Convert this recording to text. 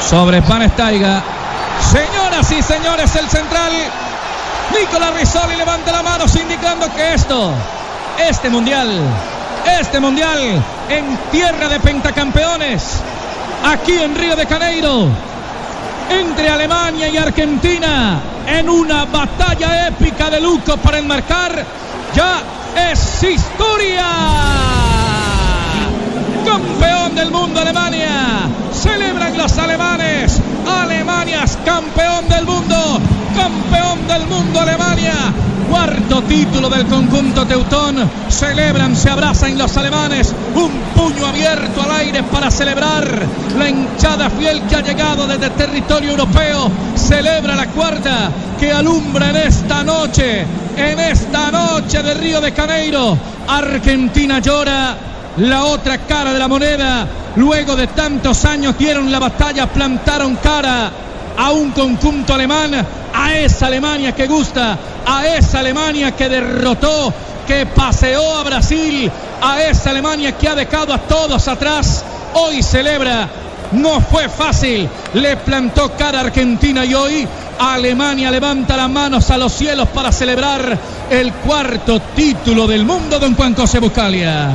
Sobre Panestaiga. Señoras y señores, el central. Nicolás Rizzoli levanta la mano indicando que esto, este mundial, este mundial en tierra de pentacampeones, aquí en Río de Janeiro, entre Alemania y Argentina, en una batalla épica de lujo para enmarcar, ya es historia. Campeón del mundo Alemania. Celebran los alemanes. Cuarto título del conjunto teutón. Celebran, se abrazan los alemanes. Un puño abierto al aire para celebrar. La hinchada fiel que ha llegado desde territorio europeo. Celebra la cuarta que alumbra en esta noche. En esta noche de Río de Janeiro. Argentina llora la otra cara de la moneda. Luego de tantos años dieron la batalla, plantaron cara a un conjunto alemán, a esa Alemania que gusta, a esa Alemania que derrotó, que paseó a Brasil, a esa Alemania que ha dejado a todos atrás. Hoy celebra. No fue fácil, le plantó cara a Argentina y hoy Alemania levanta las manos a los cielos para celebrar el cuarto título del mundo, don Juan José Buscalia.